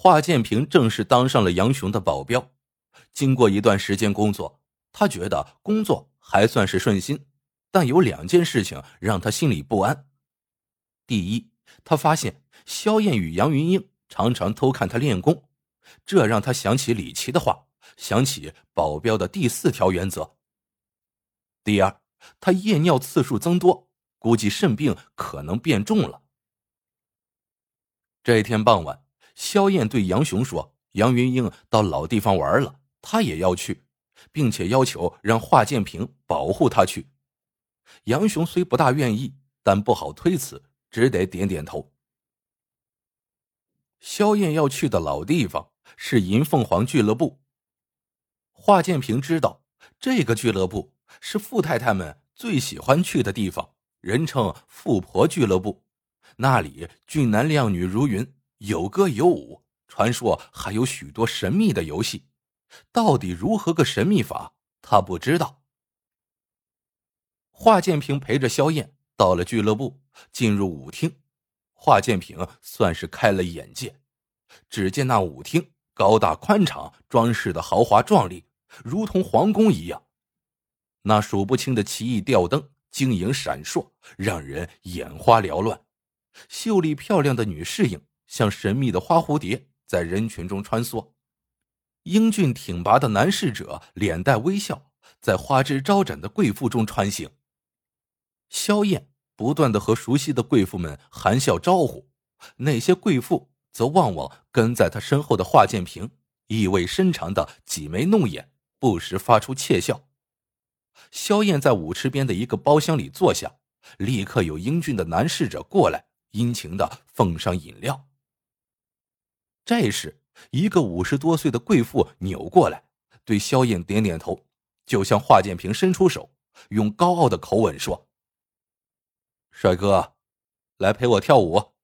华建平正式当上了杨雄的保镖。经过一段时间工作，他觉得工作还算是顺心，但有两件事情让他心里不安。第一，他发现萧燕与杨云英常常偷看他练功，这让他想起李琦的话，想起保镖的第四条原则。第二，他夜尿次数增多，估计肾病可能变重了。这天傍晚，萧燕对杨雄说：“杨云英到老地方玩了，他也要去，并且要求让华建平保护他去。”杨雄虽不大愿意，但不好推辞，只得点点头。萧燕要去的老地方是银凤凰俱乐部。华建平知道这个俱乐部是富太太们最喜欢去的地方，人称“富婆俱乐部”。那里俊男靓女如云，有歌有舞，传说还有许多神秘的游戏。到底如何个神秘法，他不知道。华建平陪着萧燕到了俱乐部，进入舞厅。华建平算是开了眼界。只见那舞厅高大宽敞，装饰的豪华壮丽，如同皇宫一样。那数不清的奇异吊灯晶莹闪烁，让人眼花缭乱。秀丽漂亮的女侍应像神秘的花蝴蝶，在人群中穿梭；英俊挺拔的男侍者脸带微笑，在花枝招展的贵妇中穿行。萧燕不断的和熟悉的贵妇们含笑招呼，那些贵妇则望望跟在他身后的华建平，意味深长的挤眉弄眼，不时发出窃笑。萧燕在舞池边的一个包厢里坐下，立刻有英俊的男侍者过来。殷勤的奉上饮料。这时，一个五十多岁的贵妇扭过来，对萧燕点点头，就向华建平伸出手，用高傲的口吻说：“帅哥，来陪我跳舞。”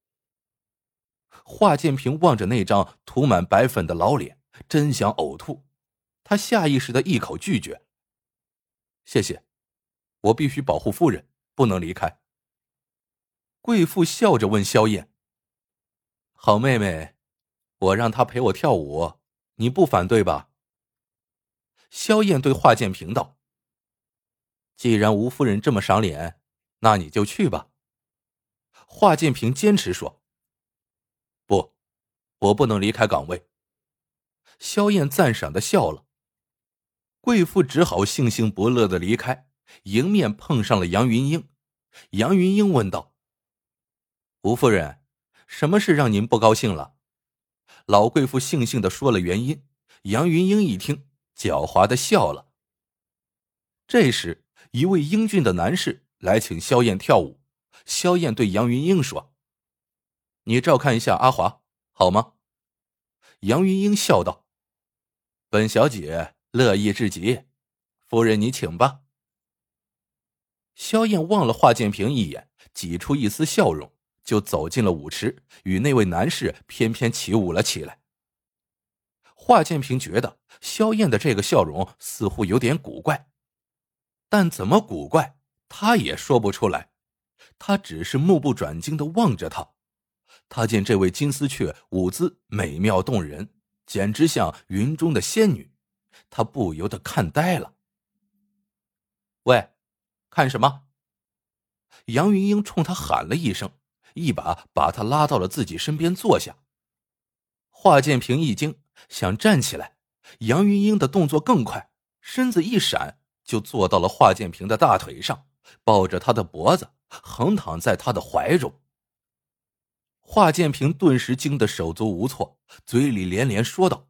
华建平望着那张涂满白粉的老脸，真想呕吐。他下意识的一口拒绝：“谢谢，我必须保护夫人，不能离开。”贵妇笑着问萧燕：“好妹妹，我让她陪我跳舞，你不反对吧？”萧燕对华建平道：“既然吴夫人这么赏脸，那你就去吧。”华建平坚持说：“不，我不能离开岗位。”萧燕赞赏的笑了。贵妇只好悻悻不乐的离开，迎面碰上了杨云英。杨云英问道。吴夫人，什么事让您不高兴了？老贵妇悻悻的说了原因。杨云英一听，狡猾的笑了。这时，一位英俊的男士来请萧燕跳舞。萧燕对杨云英说：“你照看一下阿华，好吗？”杨云英笑道：“本小姐乐意至极，夫人你请吧。”萧燕望了华建平一眼，挤出一丝笑容。就走进了舞池，与那位男士翩翩起舞了起来。华建平觉得萧燕的这个笑容似乎有点古怪，但怎么古怪，他也说不出来。他只是目不转睛的望着她。他见这位金丝雀舞姿美妙动人，简直像云中的仙女，他不由得看呆了。喂，看什么？杨云英冲他喊了一声。一把把他拉到了自己身边坐下。华建平一惊，想站起来，杨云英的动作更快，身子一闪，就坐到了华建平的大腿上，抱着他的脖子，横躺在他的怀中。华建平顿时惊得手足无措，嘴里连连说道：“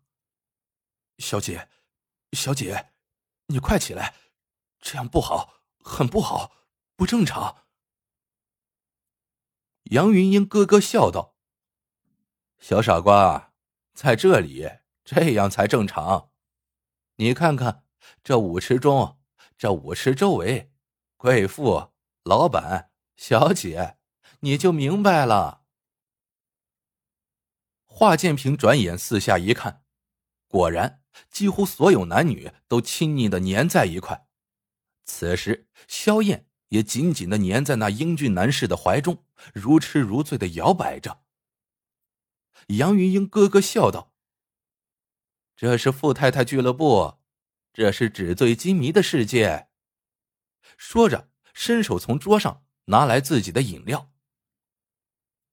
小姐，小姐，你快起来，这样不好，很不好，不正常。”杨云英咯咯笑道：“小傻瓜，在这里这样才正常。你看看这舞池中，这舞池周围，贵妇、老板、小姐，你就明白了。”华建平转眼四下一看，果然，几乎所有男女都亲昵的粘在一块。此时，萧燕。也紧紧的粘在那英俊男士的怀中，如痴如醉的摇摆着。杨云英咯咯笑道：“这是富太太俱乐部，这是纸醉金迷的世界。”说着，伸手从桌上拿来自己的饮料。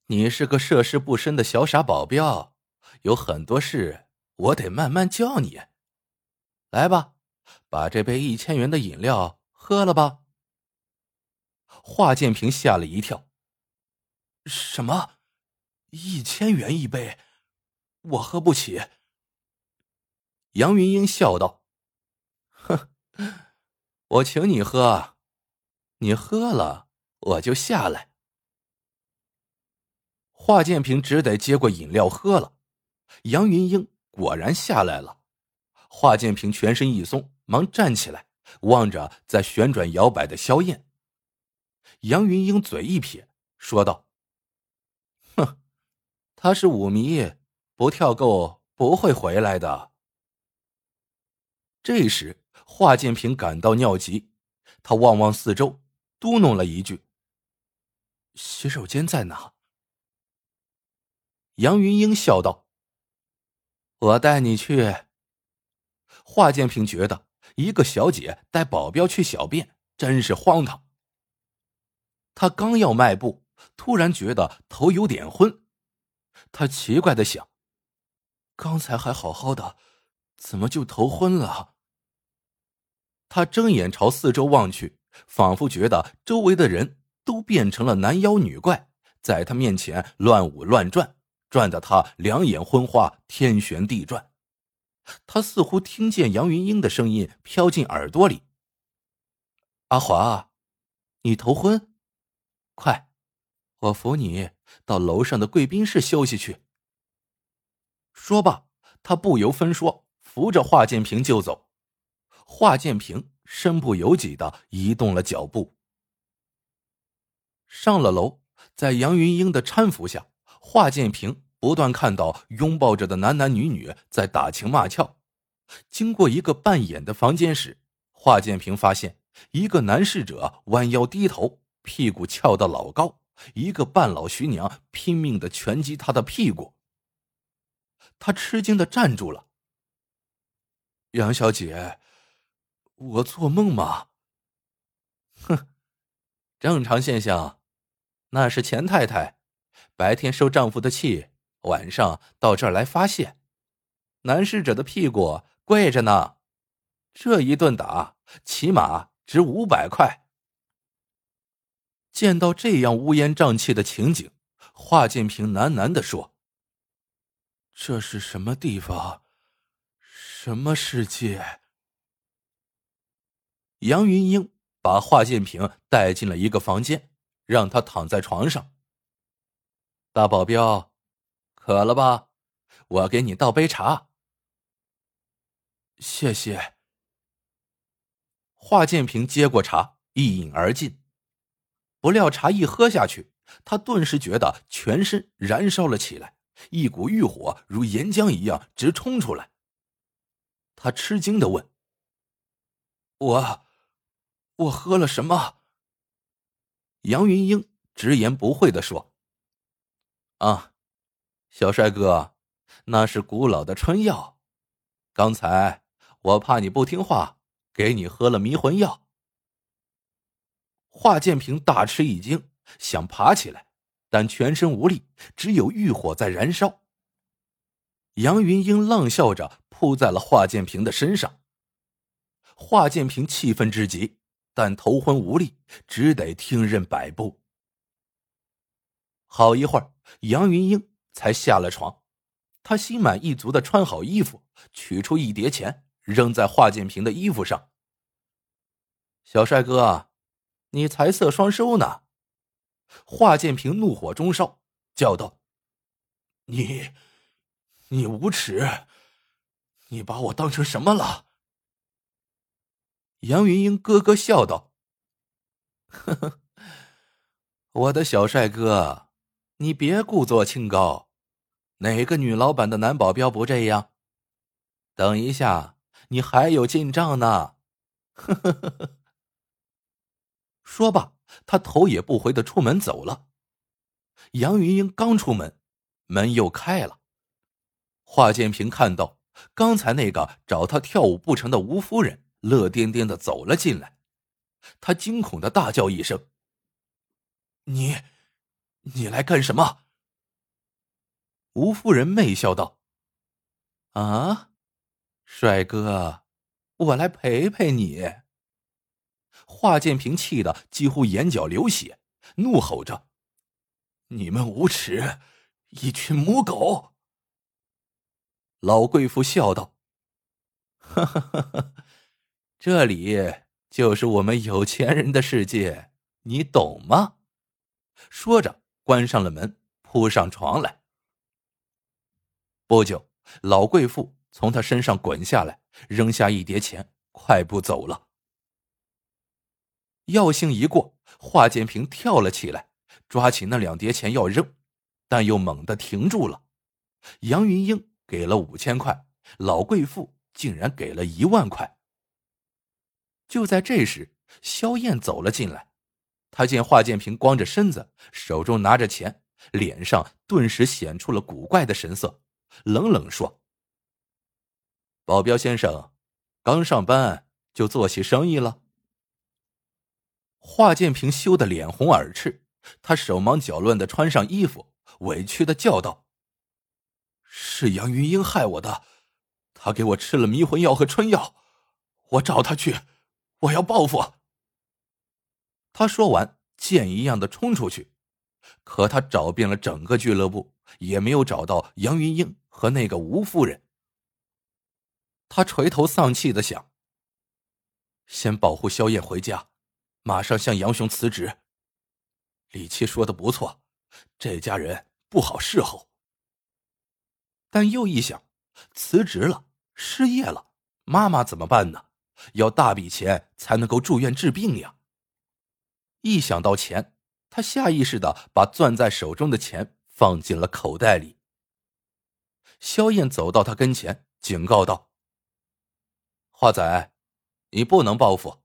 你是个涉世不深的小傻保镖，有很多事我得慢慢教你。来吧，把这杯一千元的饮料喝了吧。华建平吓了一跳：“什么？一千元一杯？我喝不起。”杨云英笑道：“哼，我请你喝，你喝了我就下来。”华建平只得接过饮料喝了，杨云英果然下来了。华建平全身一松，忙站起来，望着在旋转摇摆的萧燕。杨云英嘴一撇，说道：“哼，他是舞迷，不跳够不会回来的。”这时，华建平感到尿急，他望望四周，嘟哝了一句：“洗手间在哪？”杨云英笑道：“我带你去。”华建平觉得一个小姐带保镖去小便真是荒唐。他刚要迈步，突然觉得头有点昏。他奇怪的想：“刚才还好好的，怎么就头昏了？”他睁眼朝四周望去，仿佛觉得周围的人都变成了男妖女怪，在他面前乱舞乱转。转得他两眼昏花，天旋地转。他似乎听见杨云英的声音飘进耳朵里：“阿华，你头昏？快，我扶你到楼上的贵宾室休息去。”说罢，他不由分说，扶着华建平就走。华建平身不由己的移动了脚步。上了楼，在杨云英的搀扶下。华建平不断看到拥抱着的男男女女在打情骂俏。经过一个半掩的房间时，华建平发现一个男侍者弯腰低头，屁股翘得老高，一个半老徐娘拼命的拳击他的屁股。他吃惊的站住了。杨小姐，我做梦吗？哼，正常现象，那是钱太太。白天受丈夫的气，晚上到这儿来发泄。男侍者的屁股贵着呢，这一顿打起码值五百块。见到这样乌烟瘴气的情景，华建平喃喃的说：“这是什么地方？什么世界？”杨云英把华建平带进了一个房间，让他躺在床上。大保镖，渴了吧？我给你倒杯茶。谢谢。华建平接过茶，一饮而尽。不料茶一喝下去，他顿时觉得全身燃烧了起来，一股欲火如岩浆一样直冲出来。他吃惊的问：“我，我喝了什么？”杨云英直言不讳的说。啊，小帅哥，那是古老的春药。刚才我怕你不听话，给你喝了迷魂药。华建平大吃一惊，想爬起来，但全身无力，只有欲火在燃烧。杨云英浪笑着扑在了华建平的身上。华建平气愤至极，但头昏无力，只得听任摆布。好一会儿，杨云英才下了床。她心满意足的穿好衣服，取出一叠钱扔在华建平的衣服上。小帅哥，你财色双收呢？华建平怒火中烧，叫道：“你，你无耻！你把我当成什么了？”杨云英咯咯笑道：“呵呵，我的小帅哥。”你别故作清高，哪个女老板的男保镖不这样？等一下，你还有进账呢！呵呵呵呵。说罢，他头也不回的出门走了。杨云英刚出门，门又开了，华建平看到刚才那个找他跳舞不成的吴夫人，乐颠颠的走了进来，他惊恐的大叫一声：“你，你来干什么？”吴夫人媚笑道：“啊，帅哥，我来陪陪你。”华建平气得几乎眼角流血，怒吼着：“你们无耻，一群母狗！”老贵妇笑道：“哈哈哈哈，这里就是我们有钱人的世界，你懂吗？”说着，关上了门，扑上床来。不久，老贵妇从他身上滚下来，扔下一叠钱，快步走了。药性一过，华建平跳了起来，抓起那两叠钱要扔，但又猛地停住了。杨云英给了五千块，老贵妇竟然给了一万块。就在这时，萧燕走了进来，他见华建平光着身子，手中拿着钱，脸上顿时显出了古怪的神色。冷冷说：“保镖先生，刚上班就做起生意了。”华建平羞得脸红耳赤，他手忙脚乱的穿上衣服，委屈的叫道：“是杨云英害我的，他给我吃了迷魂药和春药，我找他去，我要报复。”他说完，箭一样的冲出去，可他找遍了整个俱乐部，也没有找到杨云英。和那个吴夫人，他垂头丧气的想：先保护萧燕回家，马上向杨雄辞职。李七说的不错，这家人不好伺候。但又一想，辞职了，失业了，妈妈怎么办呢？要大笔钱才能够住院治病呀。一想到钱，他下意识的把攥在手中的钱放进了口袋里。萧燕走到他跟前，警告道：“华仔，你不能报复。”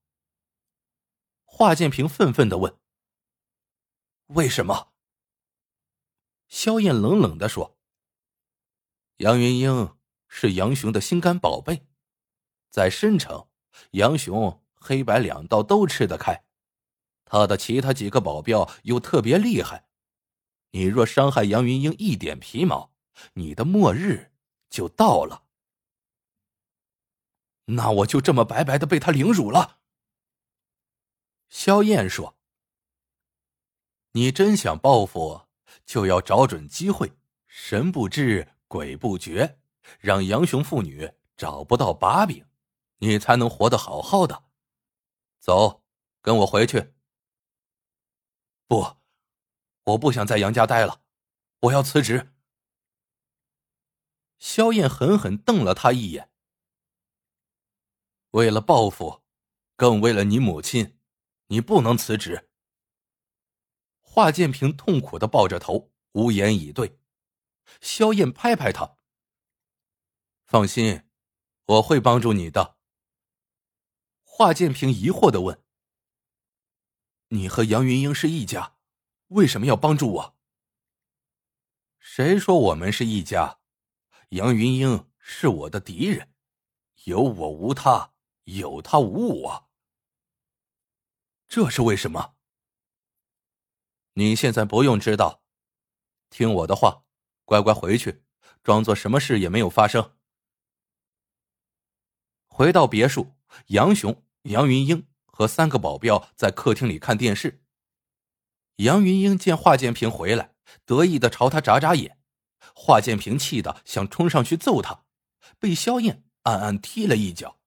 华建平愤愤的问：“为什么？”萧燕冷冷的说：“杨云英是杨雄的心肝宝贝，在申城，杨雄黑白两道都吃得开，他的其他几个保镖又特别厉害，你若伤害杨云英一点皮毛。”你的末日就到了，那我就这么白白的被他凌辱了。萧燕说：“你真想报复，就要找准机会，神不知鬼不觉，让杨雄父女找不到把柄，你才能活得好好的。走，跟我回去。不，我不想在杨家待了，我要辞职。”萧燕狠狠瞪了他一眼。为了报复，更为了你母亲，你不能辞职。华建平痛苦的抱着头，无言以对。萧燕拍拍他：“放心，我会帮助你的。”华建平疑惑的问：“你和杨云英是一家，为什么要帮助我？”谁说我们是一家？杨云英是我的敌人，有我无他，有他无我。这是为什么？你现在不用知道，听我的话，乖乖回去，装作什么事也没有发生。回到别墅，杨雄、杨云英和三个保镖在客厅里看电视。杨云英见华建平回来，得意的朝他眨眨眼。华建平气得想冲上去揍他，被萧燕暗暗踢了一脚。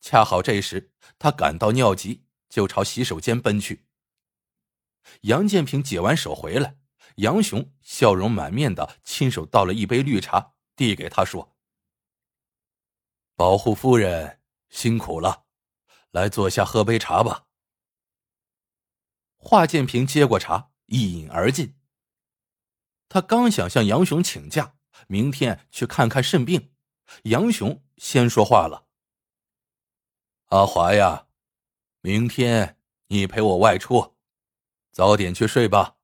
恰好这时他感到尿急，就朝洗手间奔去。杨建平解完手回来，杨雄笑容满面的亲手倒了一杯绿茶，递给他说：“保护夫人辛苦了，来坐下喝杯茶吧。”华建平接过茶，一饮而尽。他刚想向杨雄请假，明天去看看肾病，杨雄先说话了：“阿华呀，明天你陪我外出，早点去睡吧。”